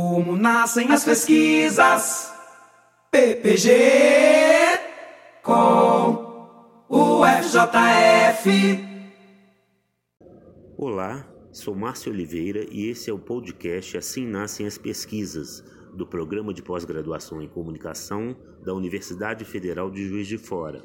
Como nascem as pesquisas? PPG com o FJF. Olá, sou Márcio Oliveira e esse é o podcast Assim Nascem as Pesquisas, do Programa de Pós-Graduação em Comunicação da Universidade Federal de Juiz de Fora.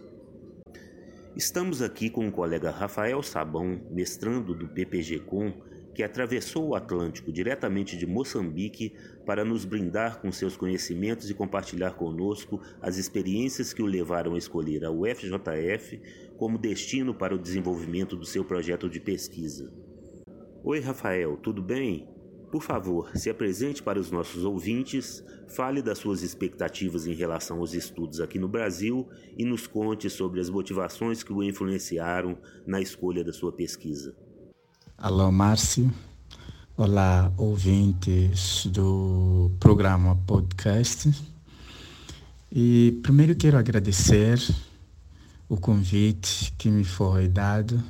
Estamos aqui com o colega Rafael Sabão, mestrando do PPG Com, que atravessou o Atlântico diretamente de Moçambique para nos brindar com seus conhecimentos e compartilhar conosco as experiências que o levaram a escolher a UFJF como destino para o desenvolvimento do seu projeto de pesquisa. Oi, Rafael, tudo bem? Por favor, se apresente para os nossos ouvintes, fale das suas expectativas em relação aos estudos aqui no Brasil e nos conte sobre as motivações que o influenciaram na escolha da sua pesquisa. Alô, Márcio. Olá, ouvintes do programa podcast. E primeiro quero agradecer o convite que me foi dado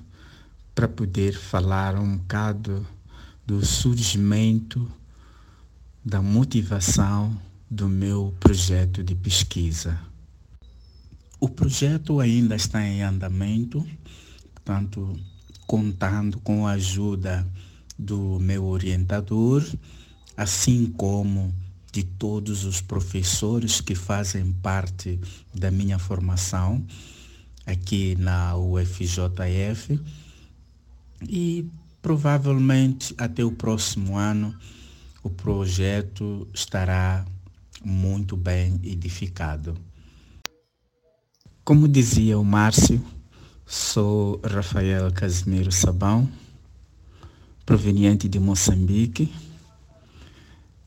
para poder falar um bocado do surgimento, da motivação do meu projeto de pesquisa. O projeto ainda está em andamento, portanto, contando com a ajuda do meu orientador, assim como de todos os professores que fazem parte da minha formação aqui na UFJF. E Provavelmente até o próximo ano o projeto estará muito bem edificado. Como dizia o Márcio, sou Rafael Casimiro Sabão, proveniente de Moçambique,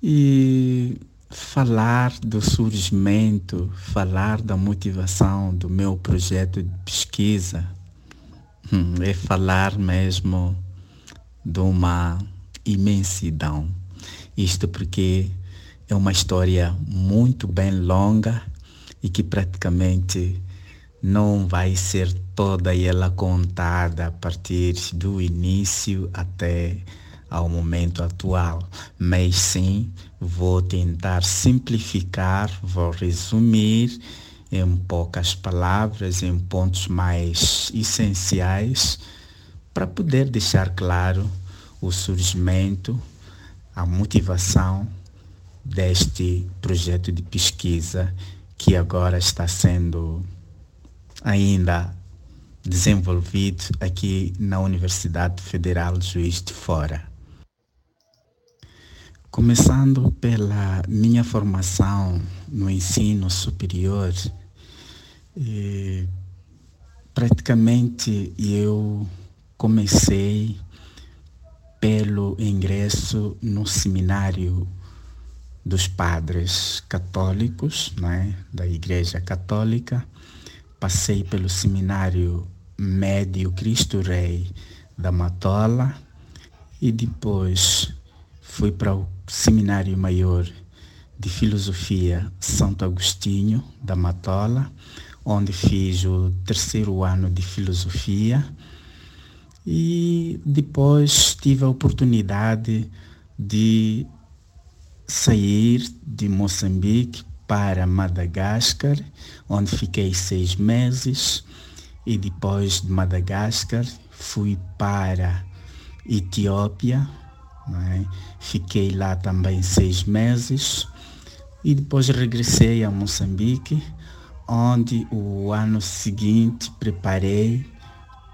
e falar do surgimento, falar da motivação do meu projeto de pesquisa, hum, é falar mesmo de uma imensidão. Isto porque é uma história muito bem longa e que praticamente não vai ser toda ela contada a partir do início até ao momento atual, mas sim vou tentar simplificar, vou resumir em poucas palavras, em pontos mais essenciais para poder deixar claro o surgimento, a motivação deste projeto de pesquisa que agora está sendo ainda desenvolvido aqui na Universidade Federal Juiz de Fora. Começando pela minha formação no ensino superior, eh, praticamente eu comecei pelo ingresso no seminário dos padres católicos, né, da Igreja Católica. Passei pelo seminário médio Cristo Rei da Matola e depois fui para o seminário maior de filosofia Santo Agostinho da Matola, onde fiz o terceiro ano de filosofia. E depois tive a oportunidade de sair de Moçambique para Madagascar, onde fiquei seis meses. E depois de Madagascar fui para Etiópia, é? fiquei lá também seis meses. E depois regressei a Moçambique, onde o ano seguinte preparei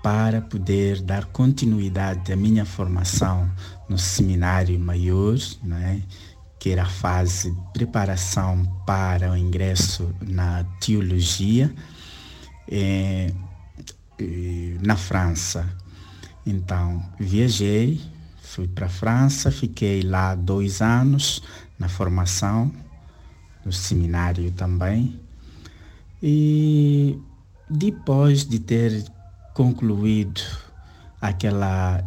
para poder dar continuidade à minha formação no seminário maior, né, que era a fase de preparação para o ingresso na teologia eh, eh, na França. Então, viajei, fui para a França, fiquei lá dois anos na formação, no seminário também. E depois de ter concluído aquela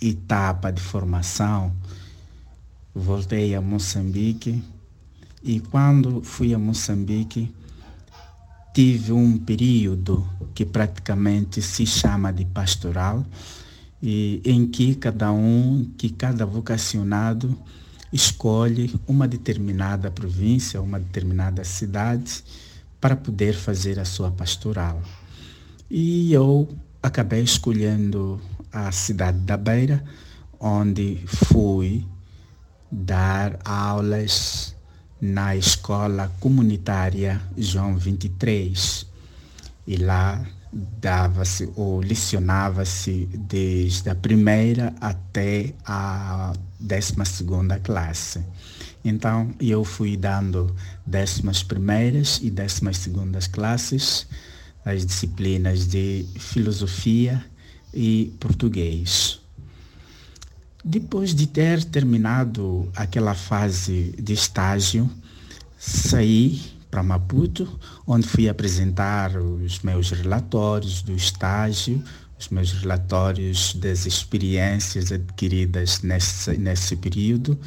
etapa de formação, voltei a Moçambique e quando fui a Moçambique tive um período que praticamente se chama de pastoral e em que cada um, que cada vocacionado escolhe uma determinada província, uma determinada cidade para poder fazer a sua pastoral. E eu acabei escolhendo a cidade da Beira, onde fui dar aulas na escola comunitária João 23. E lá dava-se ou lecionava-se desde a primeira até a décima segunda classe. Então eu fui dando décimas primeiras e décimas segundas classes, as disciplinas de filosofia e português. Depois de ter terminado aquela fase de estágio, saí para Maputo, onde fui apresentar os meus relatórios do estágio, os meus relatórios das experiências adquiridas nesse, nesse período.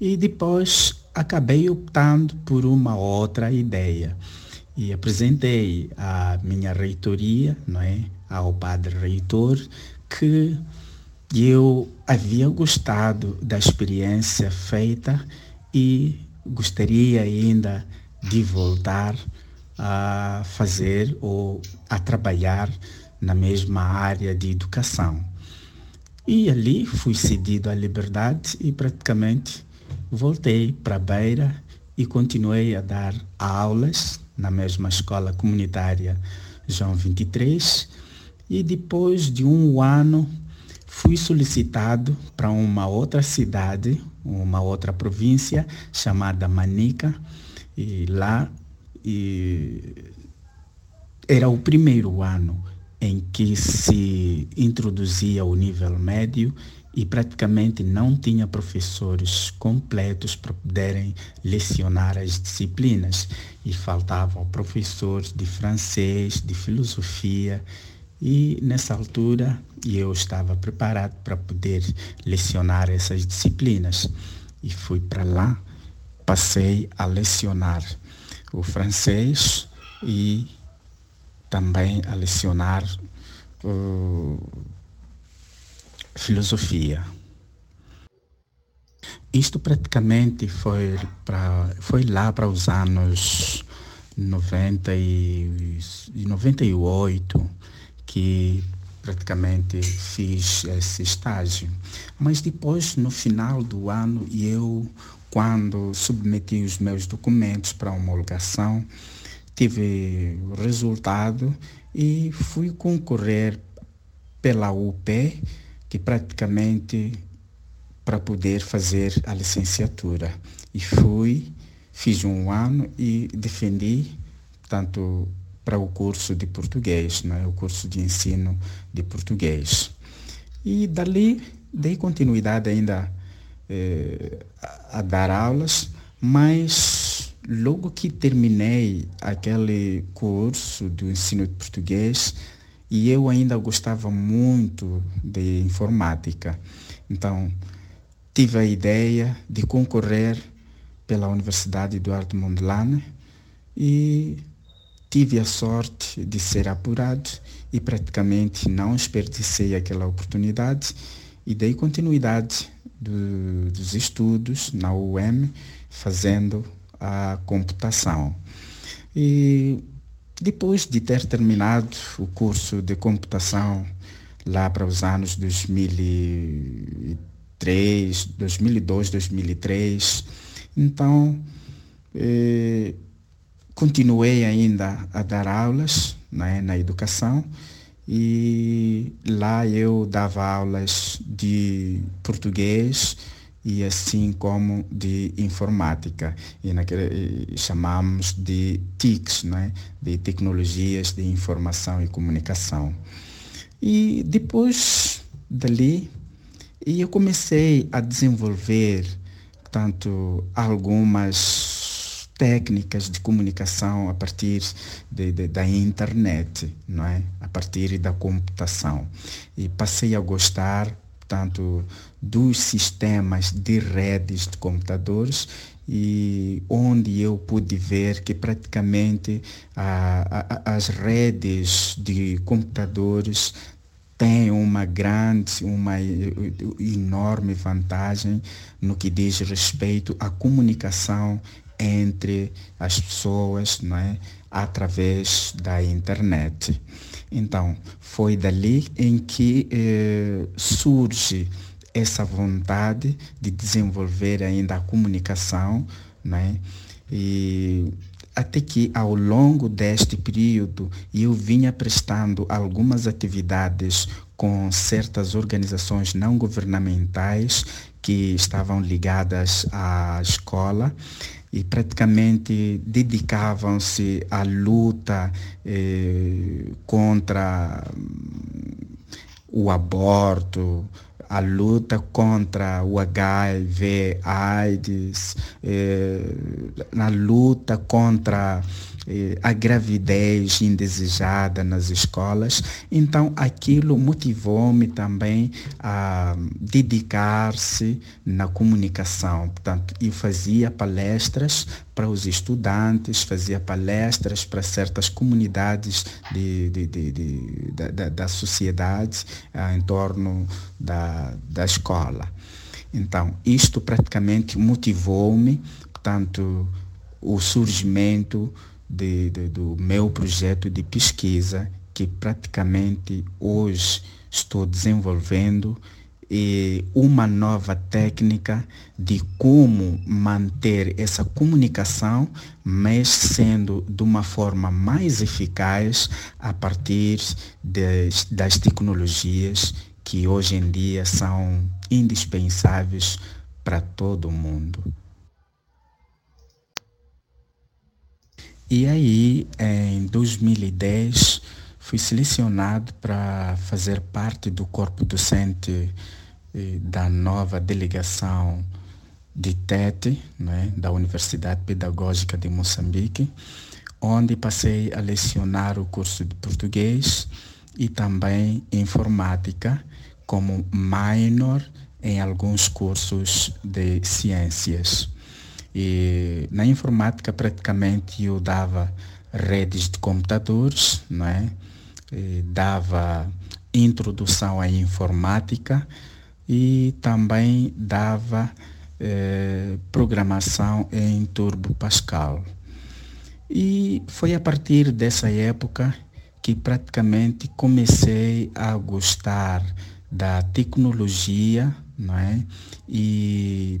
E depois acabei optando por uma outra ideia. E apresentei à minha reitoria, não é, ao padre reitor, que eu havia gostado da experiência feita e gostaria ainda de voltar a fazer ou a trabalhar na mesma área de educação. E ali fui cedido à liberdade e praticamente voltei para a Beira e continuei a dar aulas na mesma escola comunitária João 23 e depois de um ano fui solicitado para uma outra cidade, uma outra província chamada Manica e lá e era o primeiro ano em que se introduzia o nível médio e praticamente não tinha professores completos para poderem lecionar as disciplinas. E faltavam professores de francês, de filosofia e nessa altura eu estava preparado para poder lecionar essas disciplinas e fui para lá, passei a lecionar o francês e também a lecionar uh, filosofia. Isto praticamente foi, pra, foi lá para os anos 90 e, 98 que praticamente fiz esse estágio. Mas depois, no final do ano, eu, quando submeti os meus documentos para homologação, tive o resultado e fui concorrer pela UP que praticamente para poder fazer a licenciatura. E fui, fiz um ano e defendi, tanto para o curso de português, né? o curso de ensino de português. E dali dei continuidade ainda eh, a, dar aulas, mas logo que terminei aquele curso do ensino de português, e eu ainda gostava muito de informática. Então, tive a ideia de concorrer pela Universidade Eduardo Mondlane e tive a sorte de ser apurado e praticamente não desperdicei aquela oportunidade e dei continuidade do, dos estudos na UEM fazendo a computação. E depois de ter terminado o curso de computação lá para os anos 2003, 2002, 2003, então eh, continuei ainda a dar aulas né, na educação e lá eu dava aulas de português, e assim como de informática e naquele chamamos de TICs, né? de tecnologias de informação e comunicação. E depois dali eu comecei a desenvolver tanto algumas técnicas de comunicação a partir de, de, da internet, não é? A partir da computação. E passei a gostar tanto dos sistemas de redes de computadores e onde eu pude ver que praticamente a, a, as redes de computadores tem uma grande, uma enorme vantagem no que diz respeito à comunicação entre as pessoas, não é? através da internet. Então, foi dali em que eh, surge essa vontade de desenvolver ainda a comunicação, né? E até que ao longo deste período eu vinha prestando algumas atividades com certas organizações não governamentais que estavam ligadas à escola e praticamente dedicavam-se à luta eh, contra o aborto, a luta contra o HIV, AIDS, eh, na luta contra a gravidez indesejada nas escolas. Então, aquilo motivou-me também a dedicar-se na comunicação. Portanto, eu fazia palestras para os estudantes, fazia palestras para certas comunidades de, de, de, de da, da, sociedade ah, em torno da, da escola. Então, isto praticamente motivou-me, portanto, o surgimento de, de, do meu projeto de pesquisa, que praticamente hoje estou desenvolvendo e uma nova técnica de como manter essa comunicação, mas sendo de uma forma mais eficaz a partir das, das tecnologias que hoje em dia são indispensáveis para todo mundo. E aí, em 2010, fui selecionado para fazer parte do corpo docente eh, da nova delegação de Tete, né, da Universidade Pedagógica de Moçambique, onde passei a lecionar o curso de português e também informática como minor em alguns cursos de ciências. E na informática praticamente eu dava redes de computadores, não é? E dava introdução à informática e também dava eh, programação em Turbo Pascal. E foi a partir dessa época que praticamente comecei a gostar da tecnologia, não é? E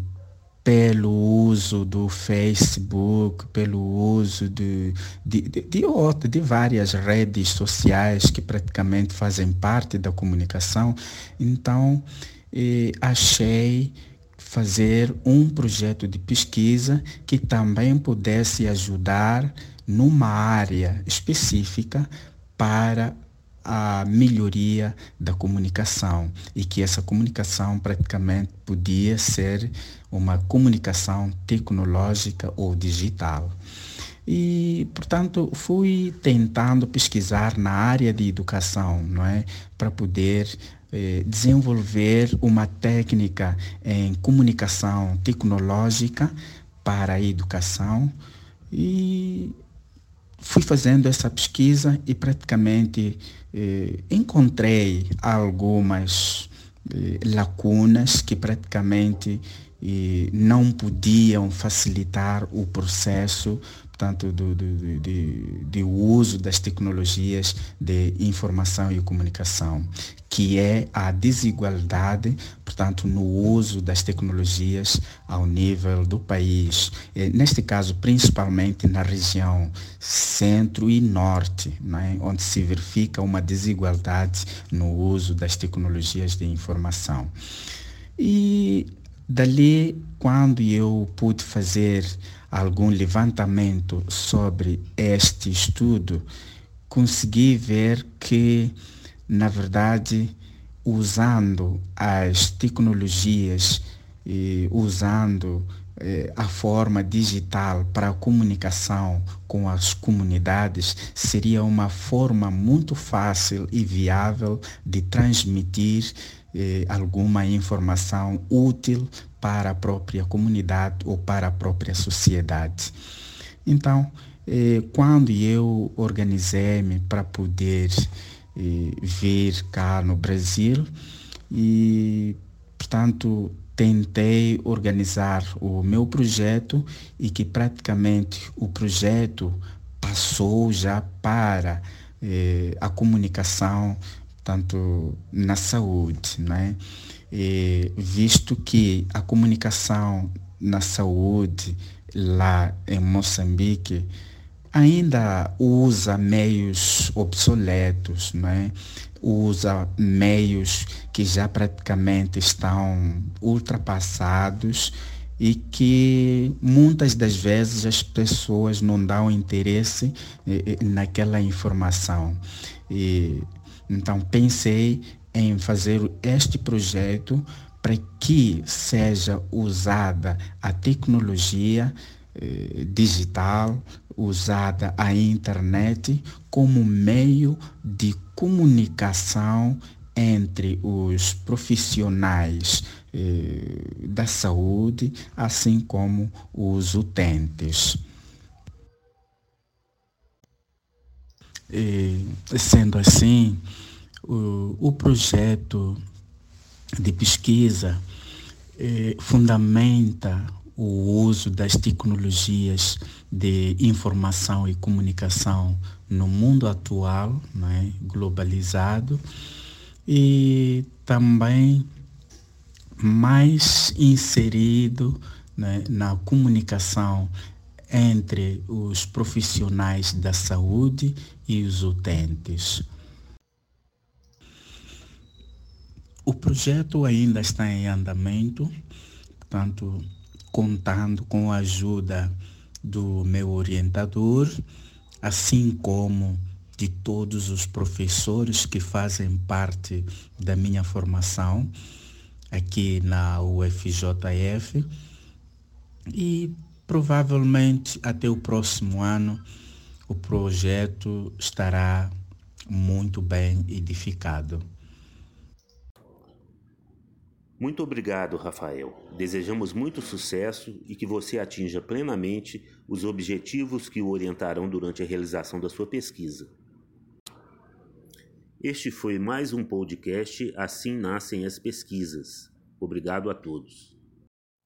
pelo uso do Facebook, pelo uso de, de, de, de, de várias redes sociais que praticamente fazem parte da comunicação. Então, eh, achei fazer um projeto de pesquisa que também pudesse ajudar numa área específica para a melhoria da comunicação e que essa comunicação praticamente podia ser uma comunicação tecnológica ou digital. E, portanto, fui tentando pesquisar na área de educação, não é, para poder eh, desenvolver uma técnica em comunicação tecnológica para a educação e fui fazendo essa pesquisa e praticamente eh, encontrei algumas eh, lacunas que praticamente eh, não podiam facilitar o processo portanto, do, do, de, de uso das tecnologias de informação e comunicação, que é a desigualdade, portanto, no uso das tecnologias ao nível do país. E, neste caso, principalmente na região centro e norte, né, onde se verifica uma desigualdade no uso das tecnologias de informação. E dali, quando eu pude fazer algum levantamento sobre este estudo, consegui ver que, na verdade, usando as tecnologias e usando eh, a forma digital para a comunicação com as comunidades seria uma forma muito fácil e viável de transmitir eh, alguma informação útil para a própria comunidade ou para a própria sociedade. Então, eh, quando eu organizei-me para poder vir cá no Brasil e, portanto, tentei organizar o meu projeto e que praticamente o projeto passou já para eh, a comunicação, tanto na saúde, né? E, visto que a comunicação na saúde lá em Moçambique ainda usa meios obsoletos, né? usa meios que já praticamente estão ultrapassados e que muitas das vezes as pessoas não dão interesse eh, eh, naquela informação. E, então pensei em fazer este projeto para que seja usada a tecnologia eh, digital, usada a internet como meio de comunicação entre os profissionais eh, da saúde, assim como os utentes. E, sendo assim, o, o projeto de pesquisa eh, fundamenta o uso das tecnologias de informação e comunicação no mundo atual, né, globalizado, e também mais inserido né, na comunicação entre os profissionais da saúde e os utentes. O projeto ainda está em andamento, portanto, contando com a ajuda do meu orientador, assim como de todos os professores que fazem parte da minha formação aqui na UFJF e provavelmente até o próximo ano o projeto estará muito bem edificado. Muito obrigado, Rafael. Desejamos muito sucesso e que você atinja plenamente os objetivos que o orientarão durante a realização da sua pesquisa. Este foi mais um podcast Assim Nascem as Pesquisas. Obrigado a todos.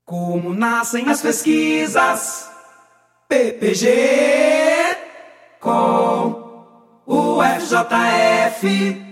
Como nascem as pesquisas? PPG com o FJF.